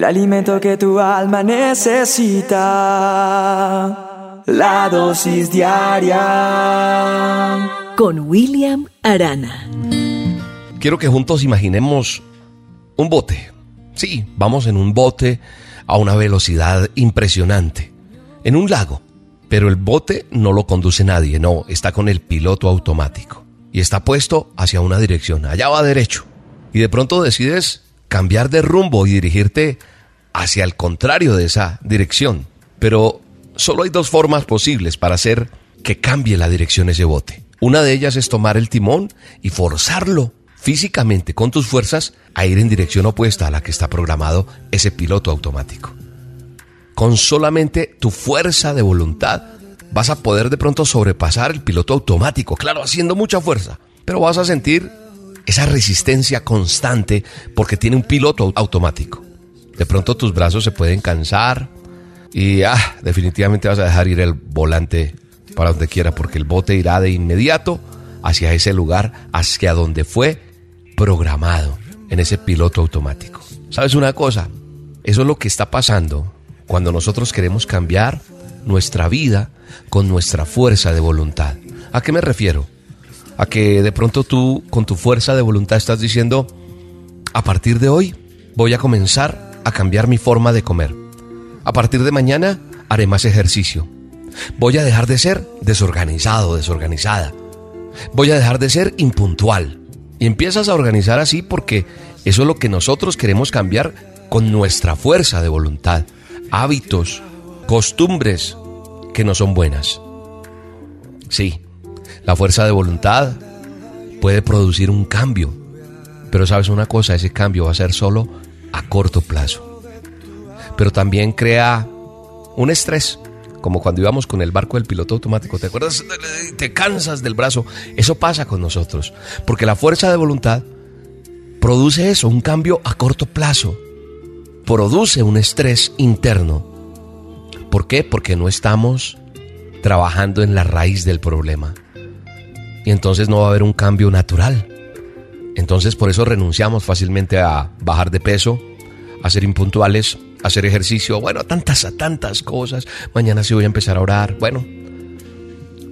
el alimento que tu alma necesita. La dosis diaria. Con William Arana. Quiero que juntos imaginemos un bote. Sí, vamos en un bote a una velocidad impresionante. En un lago. Pero el bote no lo conduce nadie, no, está con el piloto automático. Y está puesto hacia una dirección, allá va derecho. Y de pronto decides cambiar de rumbo y dirigirte hacia el contrario de esa dirección. Pero solo hay dos formas posibles para hacer que cambie la dirección ese bote. Una de ellas es tomar el timón y forzarlo físicamente con tus fuerzas a ir en dirección opuesta a la que está programado ese piloto automático. Con solamente tu fuerza de voluntad vas a poder de pronto sobrepasar el piloto automático, claro, haciendo mucha fuerza, pero vas a sentir esa resistencia constante porque tiene un piloto automático. De pronto tus brazos se pueden cansar y ah, definitivamente vas a dejar ir el volante para donde quiera porque el bote irá de inmediato hacia ese lugar, hacia donde fue programado en ese piloto automático. ¿Sabes una cosa? Eso es lo que está pasando cuando nosotros queremos cambiar nuestra vida con nuestra fuerza de voluntad. ¿A qué me refiero? A que de pronto tú con tu fuerza de voluntad estás diciendo, a partir de hoy voy a comenzar a cambiar mi forma de comer. A partir de mañana haré más ejercicio. Voy a dejar de ser desorganizado, desorganizada. Voy a dejar de ser impuntual. Y empiezas a organizar así porque eso es lo que nosotros queremos cambiar con nuestra fuerza de voluntad. Hábitos, costumbres que no son buenas. Sí, la fuerza de voluntad puede producir un cambio, pero sabes una cosa, ese cambio va a ser solo a corto plazo. Pero también crea un estrés, como cuando íbamos con el barco del piloto automático. ¿Te acuerdas? Te cansas del brazo. Eso pasa con nosotros, porque la fuerza de voluntad produce eso, un cambio a corto plazo. Produce un estrés interno. ¿Por qué? Porque no estamos trabajando en la raíz del problema y entonces no va a haber un cambio natural. Entonces por eso renunciamos fácilmente a bajar de peso, a ser impuntuales, a hacer ejercicio, bueno, tantas, a tantas cosas. Mañana sí voy a empezar a orar. Bueno,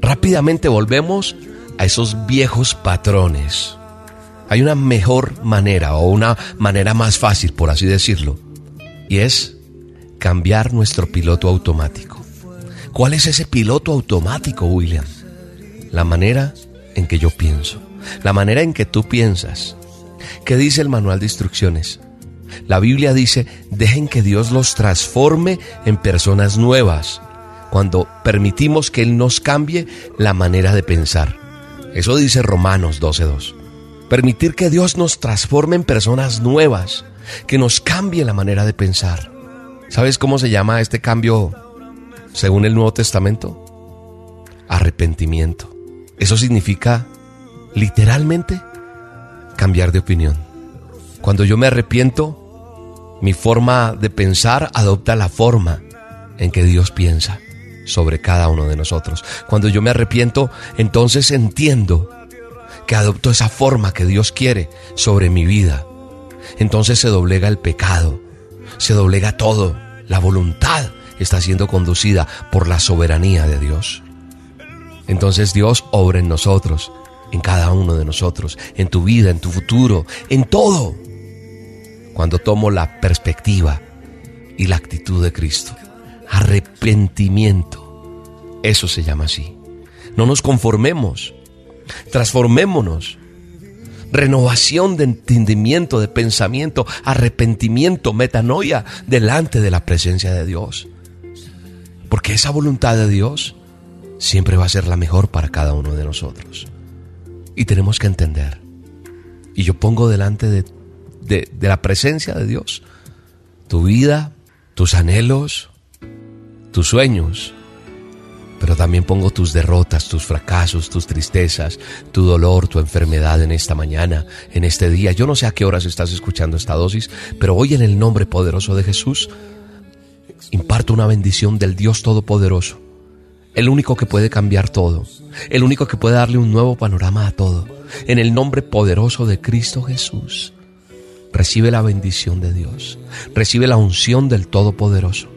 rápidamente volvemos a esos viejos patrones. Hay una mejor manera o una manera más fácil, por así decirlo, y es cambiar nuestro piloto automático. ¿Cuál es ese piloto automático, William? La manera en que yo pienso, la manera en que tú piensas. ¿Qué dice el manual de instrucciones? La Biblia dice, dejen que Dios los transforme en personas nuevas, cuando permitimos que Él nos cambie la manera de pensar. Eso dice Romanos 12.2. Permitir que Dios nos transforme en personas nuevas, que nos cambie la manera de pensar. ¿Sabes cómo se llama este cambio según el Nuevo Testamento? Arrepentimiento. Eso significa, literalmente, cambiar de opinión. Cuando yo me arrepiento, mi forma de pensar adopta la forma en que Dios piensa sobre cada uno de nosotros. Cuando yo me arrepiento, entonces entiendo que adopto esa forma que Dios quiere sobre mi vida. Entonces se doblega el pecado, se doblega todo, la voluntad está siendo conducida por la soberanía de Dios. Entonces Dios obra en nosotros, en cada uno de nosotros, en tu vida, en tu futuro, en todo. Cuando tomo la perspectiva y la actitud de Cristo. Arrepentimiento. Eso se llama así. No nos conformemos. Transformémonos. Renovación de entendimiento, de pensamiento, arrepentimiento, metanoia delante de la presencia de Dios. Porque esa voluntad de Dios siempre va a ser la mejor para cada uno de nosotros. Y tenemos que entender. Y yo pongo delante de, la presencia de Dios tu vida, tus anhelos, tus sueños, pero también pongo tus derrotas, tus fracasos, tus tristezas, tu dolor, tu enfermedad en esta mañana, en este día. Yo no sé a qué horas estás escuchando esta dosis, pero hoy en el nombre poderoso de Jesús, imparto una bendición del Dios Todopoderoso el único que puede cambiar todo, el único que puede darle un nuevo panorama a todo, en el nombre poderoso de Cristo Jesús. Recibe la bendición de Dios. Recibe la unción del Todopoderoso.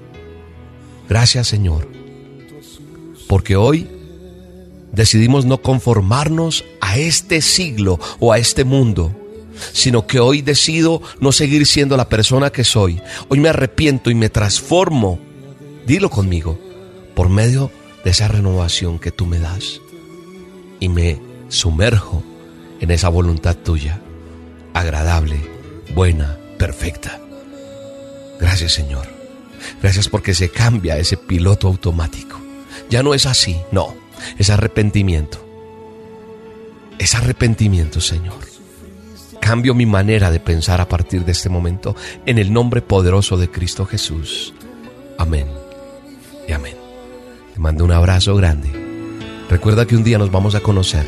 Gracias Señor. Porque hoy decidimos no conformarnos a este siglo o a este mundo, sino que hoy decido no seguir siendo la persona que soy. Hoy me arrepiento y me transformo, dilo conmigo, por medio de esa renovación que tú me das. Y me sumerjo en esa voluntad tuya, agradable, buena, perfecta. Gracias Señor. Gracias porque se cambia ese piloto automático. Ya no es así, no, es arrepentimiento. Es arrepentimiento, Señor. Cambio mi manera de pensar a partir de este momento en el nombre poderoso de Cristo Jesús. Amén y amén. Mando un abrazo grande. Recuerda que un día nos vamos a conocer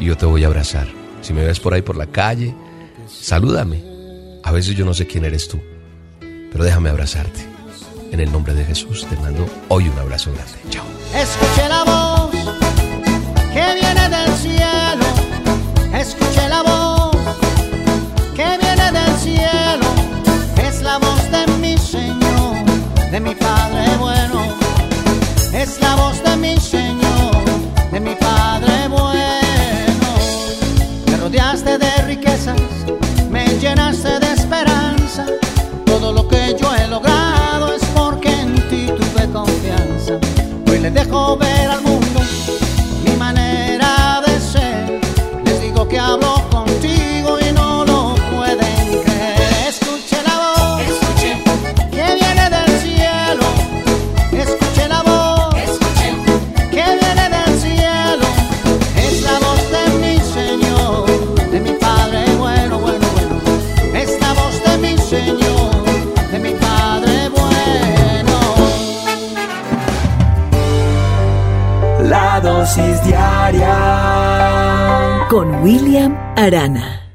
y yo te voy a abrazar. Si me ves por ahí por la calle, salúdame. A veces yo no sé quién eres tú, pero déjame abrazarte. En el nombre de Jesús te mando hoy un abrazo grande. Chao. Escuché la voz que viene del cielo. Escuché la voz que viene del cielo. Es la voz de mi Señor, de mi Padre bueno. Es la voz de mi Señor, de mi Padre Con William Arana.